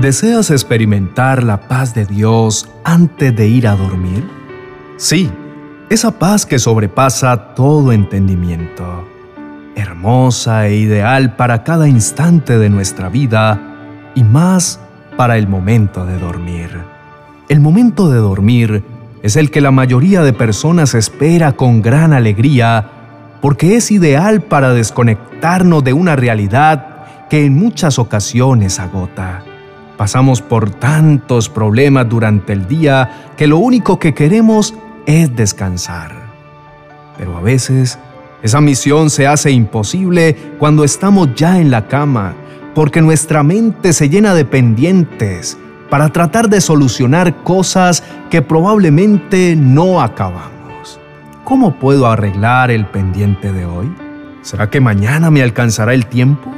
¿Deseas experimentar la paz de Dios antes de ir a dormir? Sí, esa paz que sobrepasa todo entendimiento, hermosa e ideal para cada instante de nuestra vida y más para el momento de dormir. El momento de dormir es el que la mayoría de personas espera con gran alegría porque es ideal para desconectarnos de una realidad que en muchas ocasiones agota. Pasamos por tantos problemas durante el día que lo único que queremos es descansar. Pero a veces esa misión se hace imposible cuando estamos ya en la cama, porque nuestra mente se llena de pendientes para tratar de solucionar cosas que probablemente no acabamos. ¿Cómo puedo arreglar el pendiente de hoy? ¿Será que mañana me alcanzará el tiempo?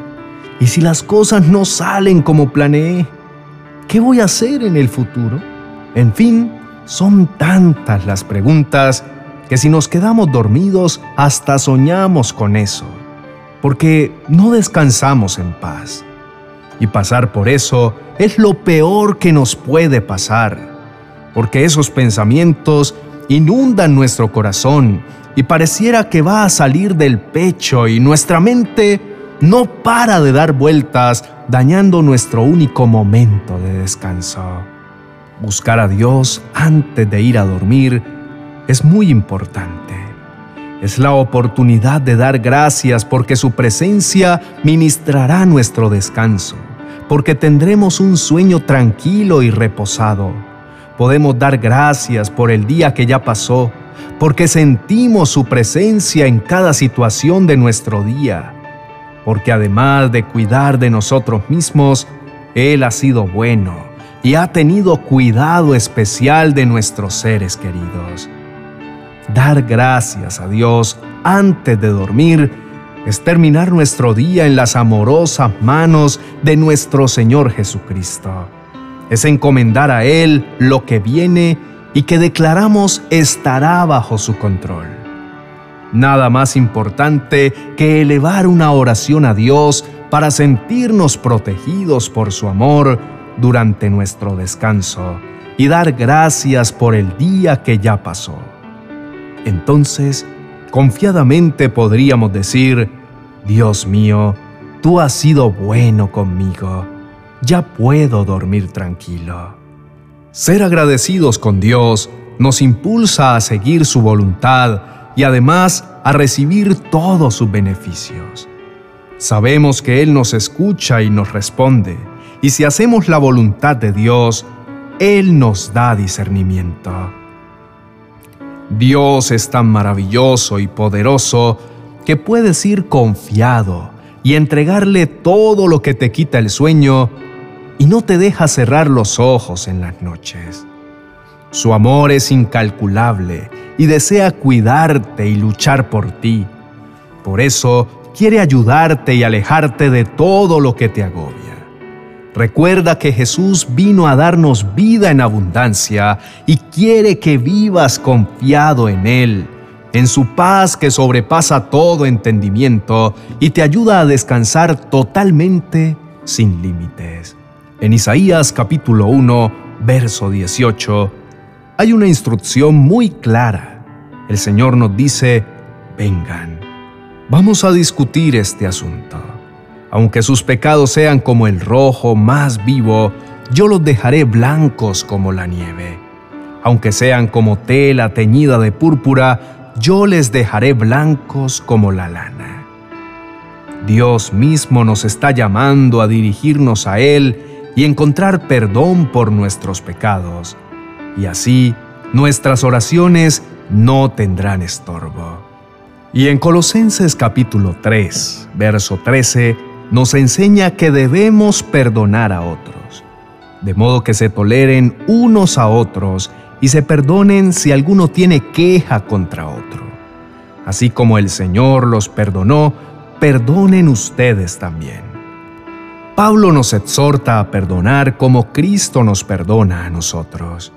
¿Y si las cosas no salen como planeé? ¿Qué voy a hacer en el futuro? En fin, son tantas las preguntas que si nos quedamos dormidos hasta soñamos con eso, porque no descansamos en paz. Y pasar por eso es lo peor que nos puede pasar, porque esos pensamientos inundan nuestro corazón y pareciera que va a salir del pecho y nuestra mente no para de dar vueltas dañando nuestro único momento de descanso. Buscar a Dios antes de ir a dormir es muy importante. Es la oportunidad de dar gracias porque su presencia ministrará nuestro descanso, porque tendremos un sueño tranquilo y reposado. Podemos dar gracias por el día que ya pasó, porque sentimos su presencia en cada situación de nuestro día porque además de cuidar de nosotros mismos, Él ha sido bueno y ha tenido cuidado especial de nuestros seres queridos. Dar gracias a Dios antes de dormir es terminar nuestro día en las amorosas manos de nuestro Señor Jesucristo. Es encomendar a Él lo que viene y que declaramos estará bajo su control. Nada más importante que elevar una oración a Dios para sentirnos protegidos por su amor durante nuestro descanso y dar gracias por el día que ya pasó. Entonces, confiadamente podríamos decir, Dios mío, tú has sido bueno conmigo, ya puedo dormir tranquilo. Ser agradecidos con Dios nos impulsa a seguir su voluntad y además a recibir todos sus beneficios. Sabemos que Él nos escucha y nos responde, y si hacemos la voluntad de Dios, Él nos da discernimiento. Dios es tan maravilloso y poderoso que puedes ir confiado y entregarle todo lo que te quita el sueño y no te deja cerrar los ojos en las noches. Su amor es incalculable y desea cuidarte y luchar por ti. Por eso quiere ayudarte y alejarte de todo lo que te agobia. Recuerda que Jesús vino a darnos vida en abundancia y quiere que vivas confiado en Él, en su paz que sobrepasa todo entendimiento y te ayuda a descansar totalmente sin límites. En Isaías capítulo 1, verso 18, hay una instrucción muy clara. El Señor nos dice, vengan, vamos a discutir este asunto. Aunque sus pecados sean como el rojo más vivo, yo los dejaré blancos como la nieve. Aunque sean como tela teñida de púrpura, yo les dejaré blancos como la lana. Dios mismo nos está llamando a dirigirnos a Él y encontrar perdón por nuestros pecados y así nuestras oraciones no tendrán estorbo. Y en Colosenses capítulo 3, verso 13, nos enseña que debemos perdonar a otros, de modo que se toleren unos a otros y se perdonen si alguno tiene queja contra otro. Así como el Señor los perdonó, perdonen ustedes también. Pablo nos exhorta a perdonar como Cristo nos perdona a nosotros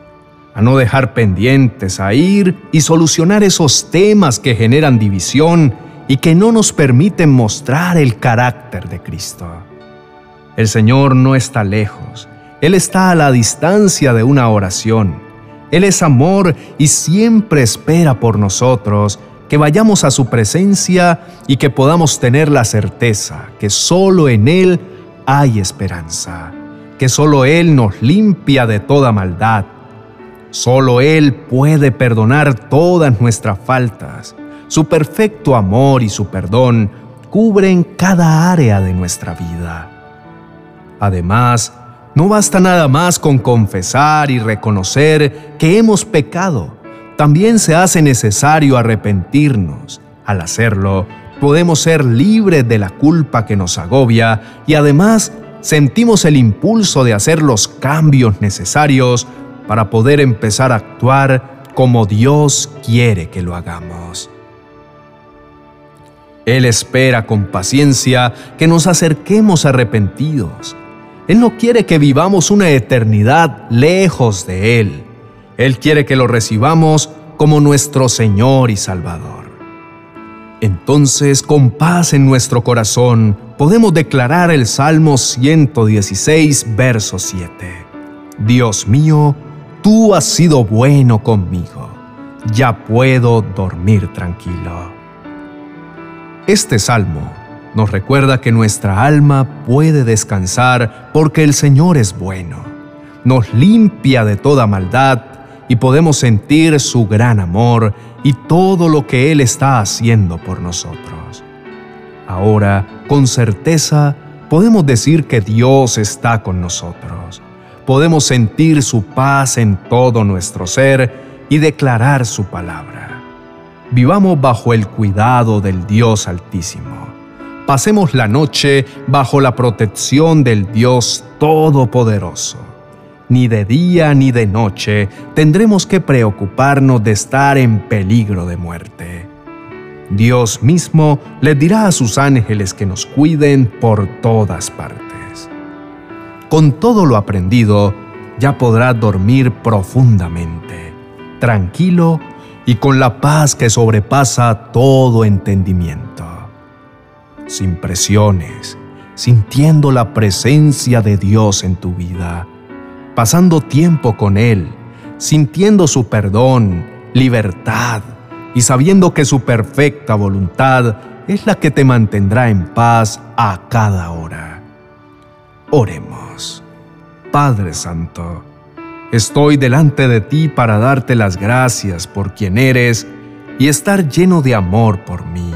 a no dejar pendientes, a ir y solucionar esos temas que generan división y que no nos permiten mostrar el carácter de Cristo. El Señor no está lejos Él está a la distancia de una oración. Él es amor y siempre espera por nosotros que vayamos a su presencia y que podamos tener la certeza que solo en Él hay esperanza, que solo Él nos limpia de toda maldad. Solo Él puede perdonar todas nuestras faltas. Su perfecto amor y su perdón cubren cada área de nuestra vida. Además, no basta nada más con confesar y reconocer que hemos pecado también se hace necesario arrepentirnos. Al hacerlo, podemos ser libres de la culpa que nos agobia y además sentimos el impulso de hacer los cambios necesarios para poder empezar a actuar como Dios quiere que lo hagamos. Él espera con paciencia que nos acerquemos arrepentidos. Él no quiere que vivamos una eternidad lejos de Él. Él quiere que lo recibamos como nuestro Señor y Salvador. Entonces, con paz en nuestro corazón, podemos declarar el Salmo 116, verso 7. Dios mío, tú has sido bueno conmigo. Ya puedo dormir tranquilo. Este salmo nos recuerda que nuestra alma puede descansar porque el Señor es bueno. Nos limpia de toda maldad y podemos sentir su gran amor y todo lo que Él está haciendo por nosotros. Ahora, con certeza, podemos decir que Dios está con nosotros. Podemos sentir su paz en todo nuestro ser y declarar su palabra. Vivamos bajo el cuidado del Dios Altísimo. Pasemos la noche bajo la protección del Dios Todopoderoso ni de día ni de noche tendremos que preocuparnos de estar en peligro de muerte. Dios mismo les dirá a sus ángeles que nos cuiden por todas partes. Con todo lo aprendido, ya podrás dormir profundamente, tranquilo y con la paz que sobrepasa todo entendimiento. Sin presiones, sintiendo la presencia de Dios en tu vida pasando tiempo con Él, sintiendo su perdón, libertad y sabiendo que su perfecta voluntad es la que te mantendrá en paz a cada hora. Oremos. Padre Santo, estoy delante de ti para darte las gracias por quien eres y estar lleno de amor por mí.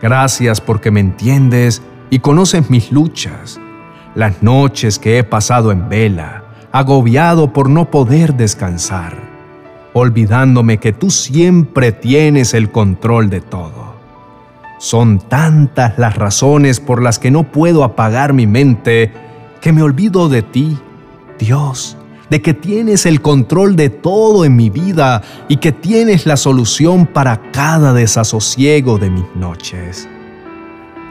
Gracias porque me entiendes y conoces mis luchas, las noches que he pasado en vela, agobiado por no poder descansar, olvidándome que tú siempre tienes el control de todo. Son tantas las razones por las que no puedo apagar mi mente que me olvido de ti, Dios, de que tienes el control de todo en mi vida y que tienes la solución para cada desasosiego de mis noches.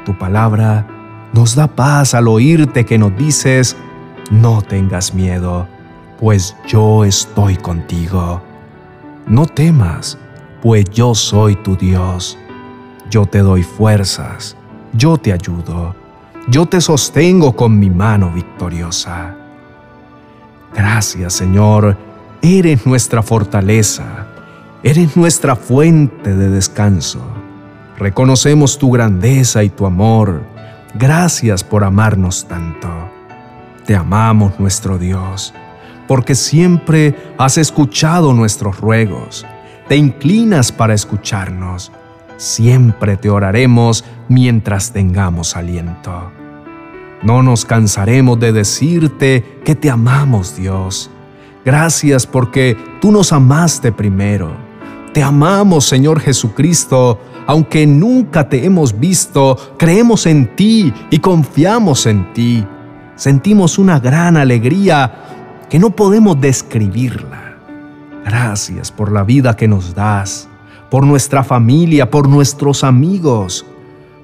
Tu palabra nos da paz al oírte que nos dices, no tengas miedo, pues yo estoy contigo. No temas, pues yo soy tu Dios. Yo te doy fuerzas, yo te ayudo, yo te sostengo con mi mano victoriosa. Gracias Señor, eres nuestra fortaleza, eres nuestra fuente de descanso. Reconocemos tu grandeza y tu amor. Gracias por amarnos tanto. Te amamos nuestro Dios, porque siempre has escuchado nuestros ruegos, te inclinas para escucharnos, siempre te oraremos mientras tengamos aliento. No nos cansaremos de decirte que te amamos Dios. Gracias porque tú nos amaste primero. Te amamos Señor Jesucristo, aunque nunca te hemos visto, creemos en ti y confiamos en ti sentimos una gran alegría que no podemos describirla. Gracias por la vida que nos das, por nuestra familia, por nuestros amigos,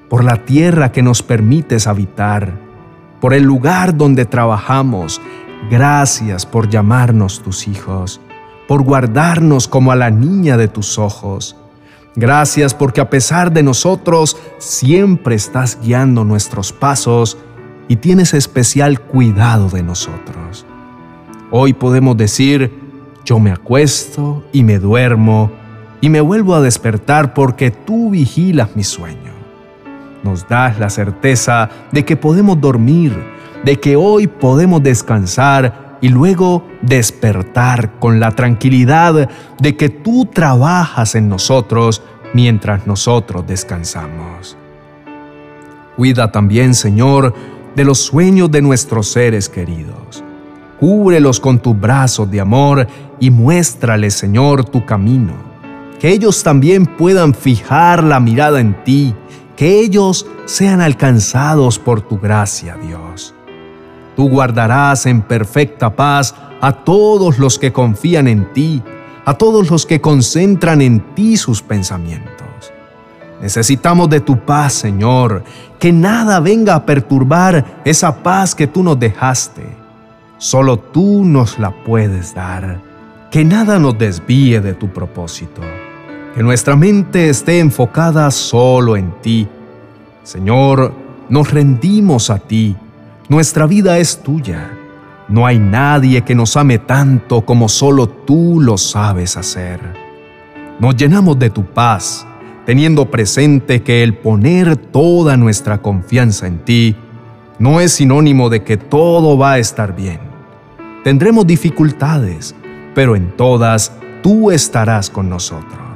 por la tierra que nos permites habitar, por el lugar donde trabajamos. Gracias por llamarnos tus hijos, por guardarnos como a la niña de tus ojos. Gracias porque a pesar de nosotros siempre estás guiando nuestros pasos y tienes especial cuidado de nosotros. Hoy podemos decir, yo me acuesto y me duermo y me vuelvo a despertar porque tú vigilas mi sueño. Nos das la certeza de que podemos dormir, de que hoy podemos descansar y luego despertar con la tranquilidad de que tú trabajas en nosotros mientras nosotros descansamos. Cuida también, Señor, de los sueños de nuestros seres queridos. Cúbrelos con tus brazos de amor y muéstrales, Señor, tu camino. Que ellos también puedan fijar la mirada en ti, que ellos sean alcanzados por tu gracia, Dios. Tú guardarás en perfecta paz a todos los que confían en ti, a todos los que concentran en ti sus pensamientos. Necesitamos de tu paz, Señor, que nada venga a perturbar esa paz que tú nos dejaste. Solo tú nos la puedes dar. Que nada nos desvíe de tu propósito. Que nuestra mente esté enfocada solo en ti. Señor, nos rendimos a ti. Nuestra vida es tuya. No hay nadie que nos ame tanto como solo tú lo sabes hacer. Nos llenamos de tu paz teniendo presente que el poner toda nuestra confianza en ti no es sinónimo de que todo va a estar bien. Tendremos dificultades, pero en todas tú estarás con nosotros.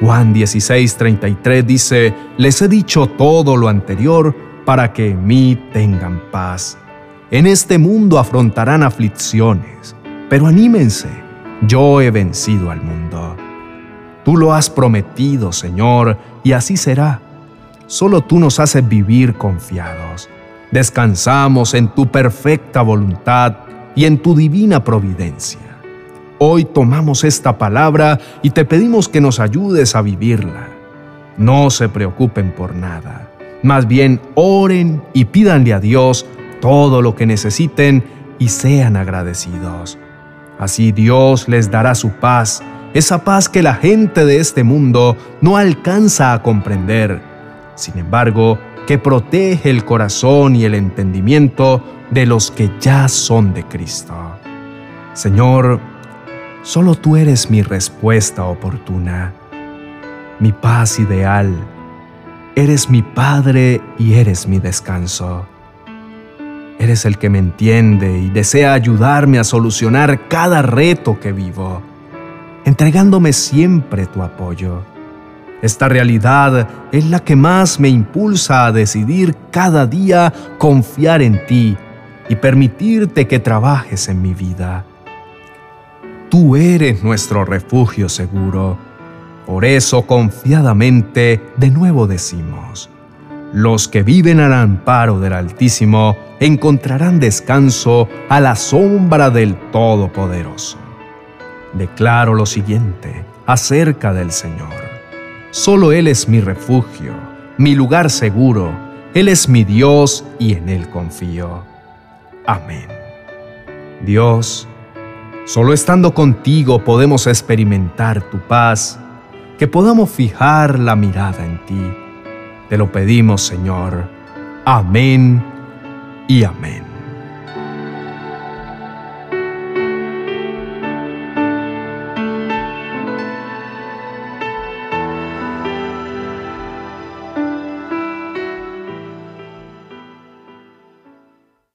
Juan 16:33 dice, les he dicho todo lo anterior para que en mí tengan paz. En este mundo afrontarán aflicciones, pero anímense, yo he vencido al mundo. Tú lo has prometido, Señor, y así será. Solo tú nos haces vivir confiados. Descansamos en tu perfecta voluntad y en tu divina providencia. Hoy tomamos esta palabra y te pedimos que nos ayudes a vivirla. No se preocupen por nada. Más bien oren y pídanle a Dios todo lo que necesiten y sean agradecidos. Así Dios les dará su paz esa paz que la gente de este mundo no alcanza a comprender, sin embargo, que protege el corazón y el entendimiento de los que ya son de Cristo. Señor, solo tú eres mi respuesta oportuna, mi paz ideal, eres mi Padre y eres mi descanso. Eres el que me entiende y desea ayudarme a solucionar cada reto que vivo entregándome siempre tu apoyo. Esta realidad es la que más me impulsa a decidir cada día confiar en ti y permitirte que trabajes en mi vida. Tú eres nuestro refugio seguro. Por eso confiadamente de nuevo decimos, los que viven al amparo del Altísimo encontrarán descanso a la sombra del Todopoderoso declaro lo siguiente acerca del Señor. Solo Él es mi refugio, mi lugar seguro, Él es mi Dios y en Él confío. Amén. Dios, solo estando contigo podemos experimentar tu paz, que podamos fijar la mirada en ti. Te lo pedimos, Señor. Amén y amén.